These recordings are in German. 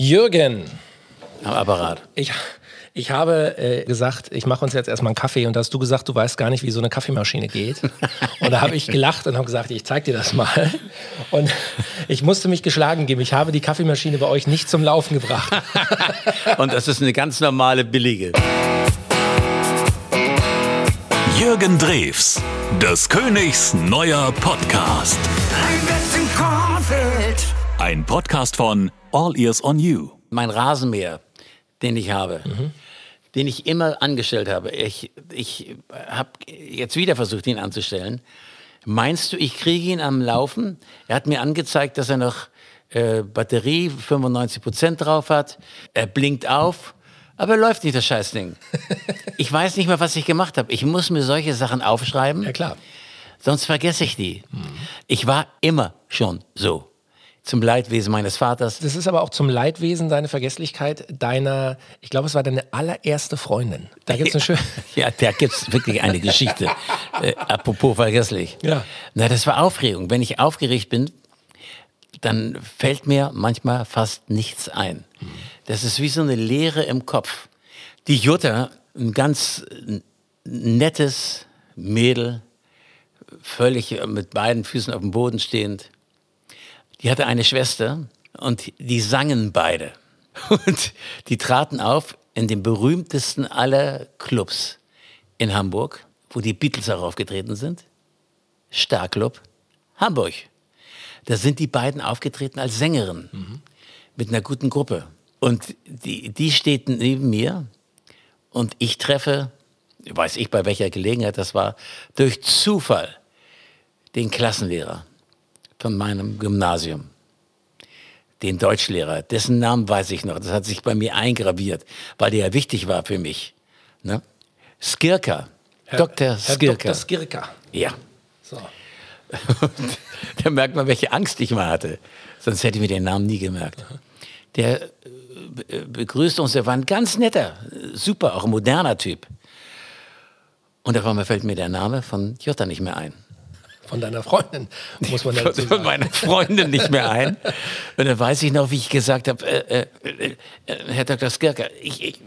Jürgen. Am Apparat. Ich, ich habe äh, gesagt, ich mache uns jetzt erstmal einen Kaffee und da hast du gesagt, du weißt gar nicht, wie so eine Kaffeemaschine geht. Und da habe ich gelacht und habe gesagt, ich zeig dir das mal. Und ich musste mich geschlagen geben. Ich habe die Kaffeemaschine bei euch nicht zum Laufen gebracht. und das ist eine ganz normale, billige. Jürgen Drews, des Königs neuer Podcast. Ein Podcast von All Ears on You. Mein Rasenmäher, den ich habe, mhm. den ich immer angestellt habe. Ich, ich habe jetzt wieder versucht, ihn anzustellen. Meinst du, ich kriege ihn am Laufen? Er hat mir angezeigt, dass er noch äh, Batterie 95 Prozent drauf hat. Er blinkt auf. Aber läuft nicht das Scheißding. Ich weiß nicht mehr, was ich gemacht habe. Ich muss mir solche Sachen aufschreiben. Ja, klar. Sonst vergesse ich die. Mhm. Ich war immer schon so. Zum Leidwesen meines Vaters. Das ist aber auch zum Leidwesen deine Vergesslichkeit deiner, ich glaube, es war deine allererste Freundin. Da gibt es eine schöne. ja, da gibt es wirklich eine Geschichte. äh, apropos vergesslich. Ja. Na, das war Aufregung. Wenn ich aufgeregt bin, dann fällt mir manchmal fast nichts ein. Das ist wie so eine Leere im Kopf. Die Jutta, ein ganz nettes Mädel, völlig mit beiden Füßen auf dem Boden stehend, die hatte eine Schwester und die sangen beide. Und die traten auf in dem berühmtesten aller Clubs in Hamburg, wo die Beatles auch aufgetreten sind. Starclub Hamburg. Da sind die beiden aufgetreten als Sängerin mhm. mit einer guten Gruppe. Und die, die steht neben mir und ich treffe, weiß ich bei welcher Gelegenheit das war, durch Zufall den Klassenlehrer von meinem Gymnasium. Den Deutschlehrer, dessen Namen weiß ich noch, das hat sich bei mir eingraviert, weil der ja wichtig war für mich. Ne? Skirka, Herr, Dr. Skirka. Herr Dr. Skirka. Ja. So. da merkt man, welche Angst ich mal hatte. Sonst hätte ich mir den Namen nie gemerkt. Der äh, begrüßte uns, der war ein ganz netter, super, auch ein moderner Typ. Und auf einmal fällt mir der Name von Jutta nicht mehr ein. Von deiner Freundin, muss man dazu sagen. Von meiner Freundin nicht mehr ein. Und dann weiß ich noch, wie ich gesagt habe, äh, äh, äh, Herr Dr. Skirker, ich, ich,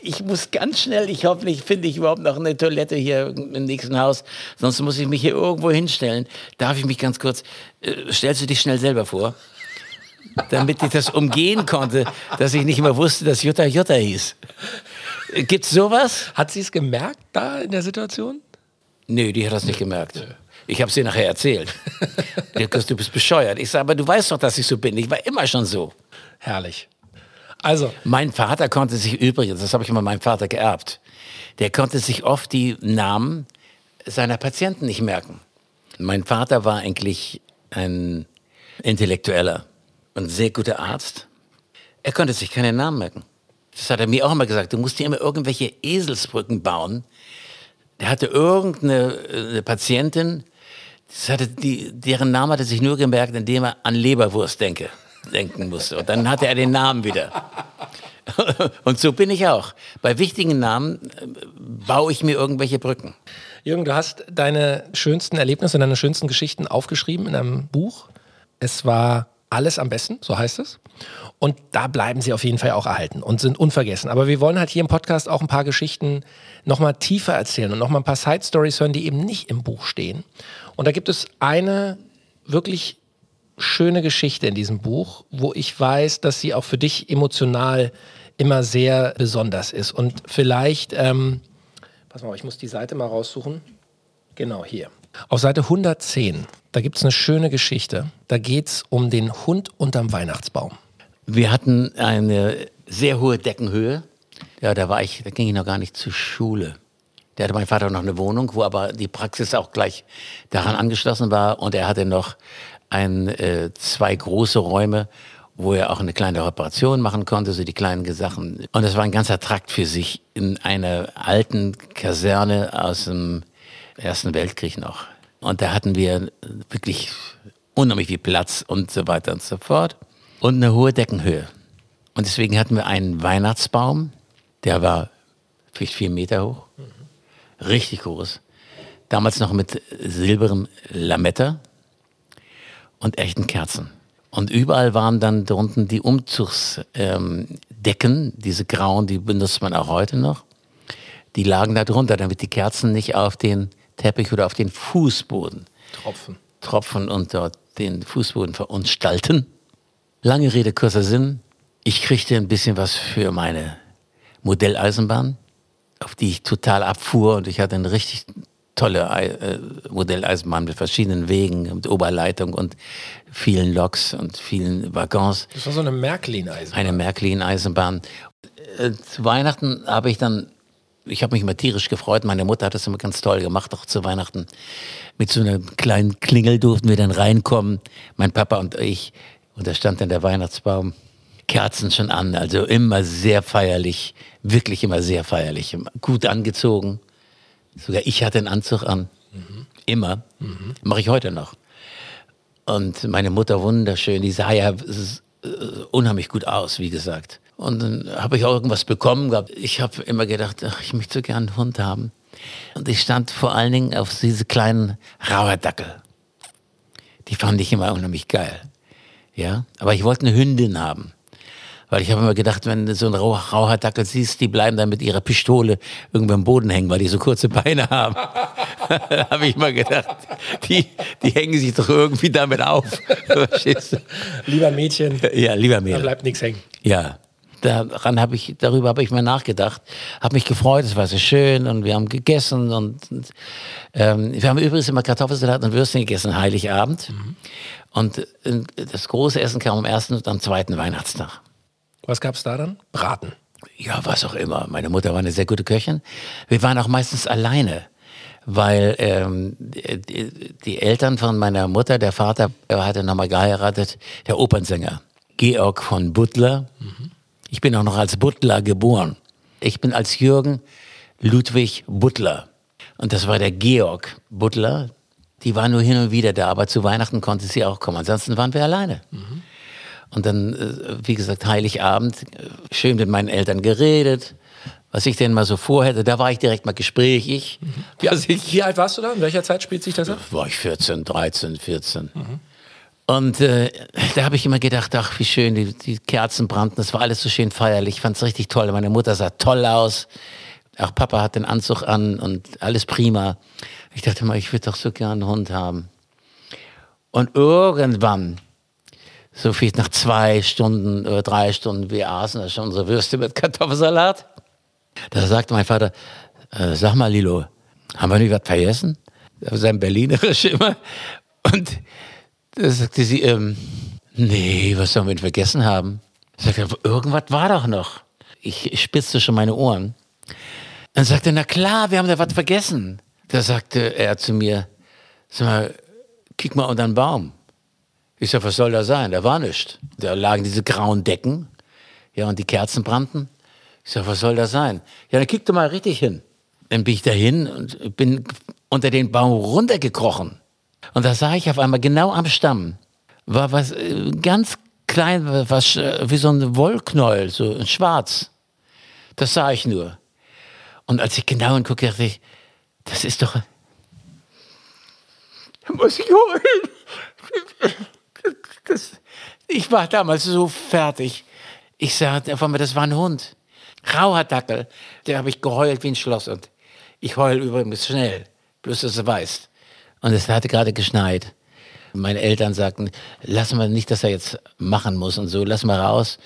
ich muss ganz schnell, ich hoffentlich finde ich überhaupt noch eine Toilette hier im nächsten Haus, sonst muss ich mich hier irgendwo hinstellen. Darf ich mich ganz kurz, äh, stellst du dich schnell selber vor? Damit ich das umgehen konnte, dass ich nicht mehr wusste, dass Jutta Jutta hieß. Gibt's sowas? Hat sie es gemerkt da in der Situation? Nö, die hat das nicht gemerkt. Ich habe es nachher erzählt. du bist bescheuert. Ich sage, aber du weißt doch, dass ich so bin. Ich war immer schon so. Herrlich. Also. Mein Vater konnte sich übrigens, das habe ich mal meinem Vater geerbt, der konnte sich oft die Namen seiner Patienten nicht merken. Mein Vater war eigentlich ein Intellektueller und sehr guter Arzt. Er konnte sich keine Namen merken. Das hat er mir auch immer gesagt. Du musst dir immer irgendwelche Eselsbrücken bauen. Der hatte irgendeine Patientin, hatte die, deren Name hat er sich nur gemerkt, indem er an Leberwurst denke, denken musste. Und dann hatte er den Namen wieder. Und so bin ich auch. Bei wichtigen Namen äh, baue ich mir irgendwelche Brücken. Jürgen, du hast deine schönsten Erlebnisse, deine schönsten Geschichten aufgeschrieben in einem Buch. Es war alles am besten, so heißt es. Und da bleiben sie auf jeden Fall auch erhalten und sind unvergessen. Aber wir wollen halt hier im Podcast auch ein paar Geschichten nochmal tiefer erzählen und nochmal ein paar Side Stories hören, die eben nicht im Buch stehen. Und da gibt es eine wirklich schöne Geschichte in diesem Buch, wo ich weiß, dass sie auch für dich emotional immer sehr besonders ist. Und vielleicht, ähm, pass mal, ich muss die Seite mal raussuchen. Genau hier. Auf Seite 110, da gibt es eine schöne Geschichte. Da geht es um den Hund unterm Weihnachtsbaum. Wir hatten eine sehr hohe Deckenhöhe. Ja, da war ich, da ging ich noch gar nicht zur Schule. Da hatte mein Vater noch eine Wohnung, wo aber die Praxis auch gleich daran angeschlossen war. Und er hatte noch ein, äh, zwei große Räume, wo er auch eine kleine Reparation machen konnte, so die kleinen Sachen. Und das war ein ganzer Trakt für sich in einer alten Kaserne aus dem Ersten Weltkrieg noch. Und da hatten wir wirklich unheimlich viel Platz und so weiter und so fort. Und eine hohe Deckenhöhe. Und deswegen hatten wir einen Weihnachtsbaum, der war vielleicht vier Meter hoch, richtig groß. Damals noch mit silberem Lametta und echten Kerzen. Und überall waren dann drunten die Umzugsdecken, ähm, diese grauen, die benutzt man auch heute noch. Die lagen da drunter, damit die Kerzen nicht auf den Teppich oder auf den Fußboden Tropfen. tropfen und dort den Fußboden verunstalten. Lange Rede, kurzer Sinn. Ich kriegte ein bisschen was für meine Modelleisenbahn, auf die ich total abfuhr und ich hatte eine richtig tolle äh, Modelleisenbahn mit verschiedenen Wegen, mit Oberleitung und vielen Loks und vielen Waggons Das war so eine Märklin-Eisenbahn. eine Märklin-Eisenbahn. Äh, Zu Weihnachten habe ich dann, ich habe mich immer tierisch gefreut, meine Mutter hat das immer ganz toll gemacht, auch zu Weihnachten. Mit so einer kleinen Klingel durften wir dann reinkommen, mein Papa und ich. Und da stand dann der Weihnachtsbaum, Kerzen schon an, also immer sehr feierlich, wirklich immer sehr feierlich, gut angezogen. Sogar ich hatte einen Anzug an, immer, mache ich heute noch. Und meine Mutter wunderschön, die sah ja unheimlich gut aus, wie gesagt. Und dann habe ich auch irgendwas bekommen gehabt. Ich habe immer gedacht, ach, ich möchte so gern einen Hund haben. Und ich stand vor allen Dingen auf diese kleinen Rauherdackel. Die fand ich immer unheimlich geil. Ja, aber ich wollte eine Hündin haben. Weil ich habe immer gedacht, wenn du so einen Rau Rauherdackel siehst, die bleiben dann mit ihrer Pistole irgendwo am Boden hängen, weil die so kurze Beine haben. habe ich immer gedacht, die, die hängen sich doch irgendwie damit auf. Lieber Mädchen, Ja, lieber da Mädel. bleibt nichts hängen. Ja, daran habe ich, darüber habe ich mal nachgedacht, habe mich gefreut, es war so schön und wir haben gegessen und, und ähm, wir haben übrigens immer Kartoffelsalat und Würstchen gegessen, Heiligabend. Und äh, das große Essen kam am ersten und am zweiten Weihnachtstag. Was gab's da dann? Braten. Ja, was auch immer. Meine Mutter war eine sehr gute Köchin. Wir waren auch meistens alleine, weil ähm, die, die Eltern von meiner Mutter, der Vater, er hatte nochmal geheiratet, der Opernsänger Georg von Butler. Ich bin auch noch als Butler geboren. Ich bin als Jürgen Ludwig Butler. Und das war der Georg Butler. Die war nur hin und wieder da, aber zu Weihnachten konnte sie auch kommen. Ansonsten waren wir alleine. Und dann, äh, wie gesagt, Heiligabend, äh, schön mit meinen Eltern geredet, was ich denn mal so vorhätte. Da war ich direkt mal gesprächig. Wie, Was ich, wie alt warst du da? In welcher Zeit spielt sich das ab? war ich 14, 13, 14. Und äh, da habe ich immer gedacht, ach, wie schön, die, die Kerzen brannten, das war alles so schön feierlich. Ich fand es richtig toll. Meine Mutter sah toll aus. Auch Papa hat den Anzug an und alles prima. Ich dachte mal, ich würde doch so gern einen Hund haben. Und irgendwann, so viel nach zwei Stunden oder drei Stunden, wir aßen da schon unsere Würste mit Kartoffelsalat. Da sagte mein Vater, äh, sag mal, Lilo, haben wir nicht was vergessen? Seinem Berlinerisch immer. Und da sagte sie, ähm, nee, was sollen wir denn vergessen haben? Sagte, er, irgendwas war doch noch. Ich, ich spitzte schon meine Ohren. Dann sagte er, na klar, wir haben da was vergessen. Da sagte er zu mir, sag mal, kick mal unter den Baum. Ich sag, was soll da sein? Da war nichts. Da lagen diese grauen Decken, ja, und die Kerzen brannten. Ich sag, was soll das sein? Ja, dann kick doch mal richtig hin. Dann bin ich da hin und bin unter den Baum runtergekrochen. Und da sah ich auf einmal genau am Stamm, war was äh, ganz klein, was äh, wie so ein Wollknäuel, so in schwarz. Das sah ich nur. Und als ich genau hinguckte, dachte ich, das ist doch. Da muss ich holen. Das, ich war damals so fertig. Ich sagte auf einmal, das war ein Hund. Rauer Dackel. Der habe ich geheult wie ein Schloss. Und ich heul übrigens schnell. Bloß, dass du weißt. Und es hatte gerade geschneit. Meine Eltern sagten, lass mal nicht, dass er jetzt machen muss und so, lass mal raus.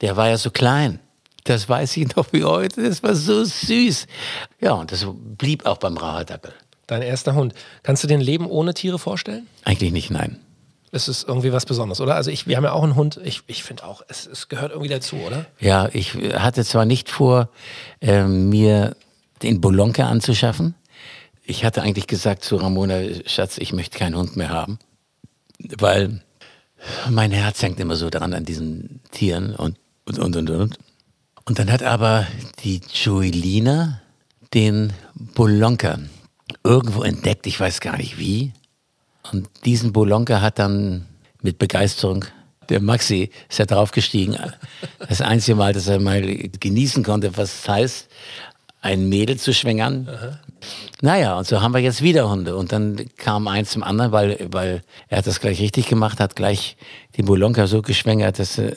Der war ja so klein. Das weiß ich noch wie heute. Das war so süß. Ja, und das blieb auch beim Rauherdackel. Dein erster Hund. Kannst du dir ein Leben ohne Tiere vorstellen? Eigentlich nicht, nein. Es ist irgendwie was Besonderes, oder? Also ich, wir haben ja auch einen Hund. Ich, ich finde auch, es, es gehört irgendwie dazu, oder? Ja, ich hatte zwar nicht vor, äh, mir den Bolonka anzuschaffen. Ich hatte eigentlich gesagt zu Ramona, Schatz, ich möchte keinen Hund mehr haben, weil mein Herz hängt immer so dran an diesen Tieren und und und und und. Und dann hat aber die Joelina den Bolonka irgendwo entdeckt, ich weiß gar nicht wie. Und diesen Bolonka hat dann mit Begeisterung der Maxi ist ja draufgestiegen. Das einzige Mal, dass er mal genießen konnte, was es heißt, ein Mädel zu schwängern. Naja, und so haben wir jetzt wieder Hunde. Und dann kam eins zum anderen, weil, weil er hat das gleich richtig gemacht, hat gleich den Bolonka so geschwängert, dass äh,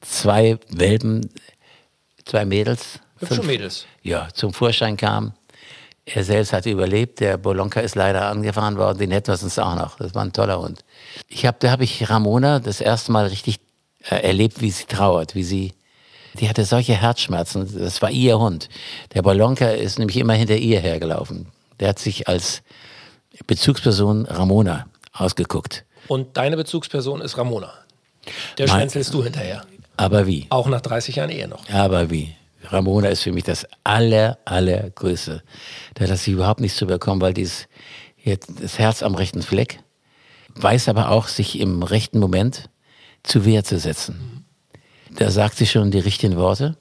zwei Welpen, zwei Mädels, Hübsche fünf- Mädels. ja, zum Vorschein kamen. Er selbst hat überlebt, der Bolonka ist leider angefahren worden, den hätten wir sonst auch noch. Das war ein toller Hund. Ich hab, da habe ich Ramona das erste Mal richtig äh, erlebt, wie sie trauert, wie sie, die hatte solche Herzschmerzen, das war ihr Hund. Der Bolonka ist nämlich immer hinter ihr hergelaufen. Der hat sich als Bezugsperson Ramona ausgeguckt. Und deine Bezugsperson ist Ramona. Der Mein- schwänzelst du hinterher. Aber wie? Auch nach 30 Jahren Ehe noch. Aber wie? Ramona ist für mich das aller, allergrößte. Da lasse ich überhaupt nichts zu bekommen, weil dieses jetzt das Herz am rechten Fleck weiß aber auch, sich im rechten Moment zu Wehr zu setzen. Da sagt sie schon die richtigen Worte,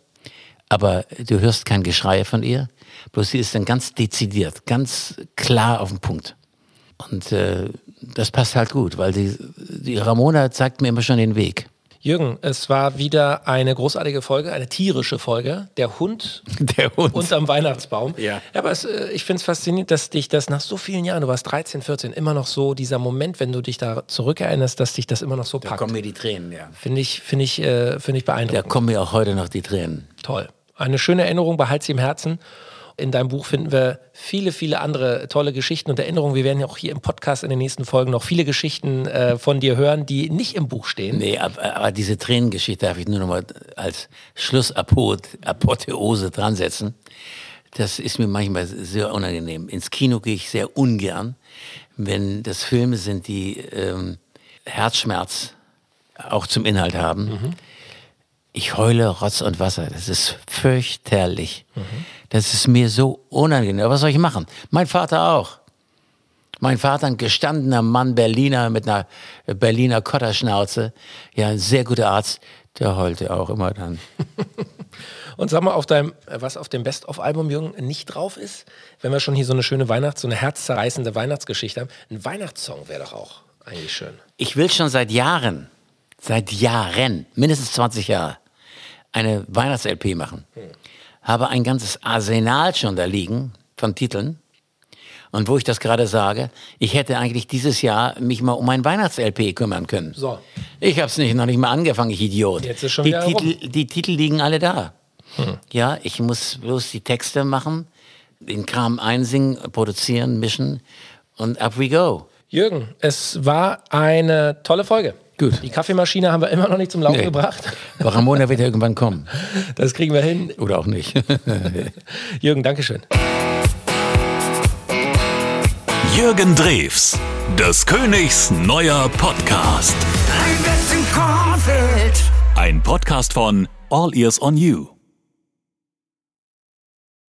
aber du hörst kein Geschrei von ihr, bloß sie ist dann ganz dezidiert, ganz klar auf den Punkt. Und äh, das passt halt gut, weil die, die Ramona zeigt mir immer schon den Weg. Jürgen, es war wieder eine großartige Folge, eine tierische Folge. Der Hund Der Hund. unterm Weihnachtsbaum. Ja. aber es, äh, ich finde es faszinierend, dass dich das nach so vielen Jahren, du warst 13, 14, immer noch so, dieser Moment, wenn du dich da zurückerinnerst, dass dich das immer noch so da packt. kommen mir die Tränen, ja. Finde ich, finde ich, äh, finde ich Da beeindruckend. kommen mir auch heute noch die Tränen. Toll. Eine schöne Erinnerung, behalt sie im Herzen. In deinem Buch finden wir viele, viele andere tolle Geschichten und Erinnerungen. Wir werden ja auch hier im Podcast in den nächsten Folgen noch viele Geschichten äh, von dir hören, die nicht im Buch stehen. Nee, aber, aber diese Tränengeschichte darf ich nur noch mal als Schlussapotheose dran setzen. Das ist mir manchmal sehr unangenehm. Ins Kino gehe ich sehr ungern, wenn das Filme sind, die ähm, Herzschmerz auch zum Inhalt haben. Ich heule Rotz und Wasser. Das ist fürchterlich. Das ist mir so unangenehm. Aber was soll ich machen? Mein Vater auch. Mein Vater, ein gestandener Mann, Berliner mit einer Berliner Kotterschnauze, ja, ein sehr guter Arzt, der heulte auch immer dann. Und sag mal, auf deinem, äh, was auf dem Best-of-Album, Jürgen, nicht drauf ist, wenn wir schon hier so eine schöne Weihnachts-, so eine herzzerreißende Weihnachtsgeschichte haben, ein Weihnachtssong wäre doch auch eigentlich schön. Ich will schon seit Jahren, seit Jahren, mindestens 20 Jahre, eine Weihnachts-LP machen. Habe ein ganzes Arsenal schon da liegen von Titeln. Und wo ich das gerade sage, ich hätte eigentlich dieses Jahr mich mal um ein Weihnachts-LP kümmern können. So. Ich habe es nicht, noch nicht mal angefangen, ich Idiot. Jetzt ist schon die, Titel, die Titel liegen alle da. Ja, ich muss bloß die Texte machen, den Kram einsingen, produzieren, mischen und up we go. Jürgen, es war eine tolle Folge. Gut. Die Kaffeemaschine haben wir immer noch nicht zum Laufen Nee. gebracht. Aber Ramona wird ja irgendwann kommen. Das kriegen wir hin. Oder auch nicht. Jürgen, Dankeschön. Jürgen Drews, des Königs neuer Podcast. Ein bisschen Kornfeld. Ein Podcast von All Ears on You.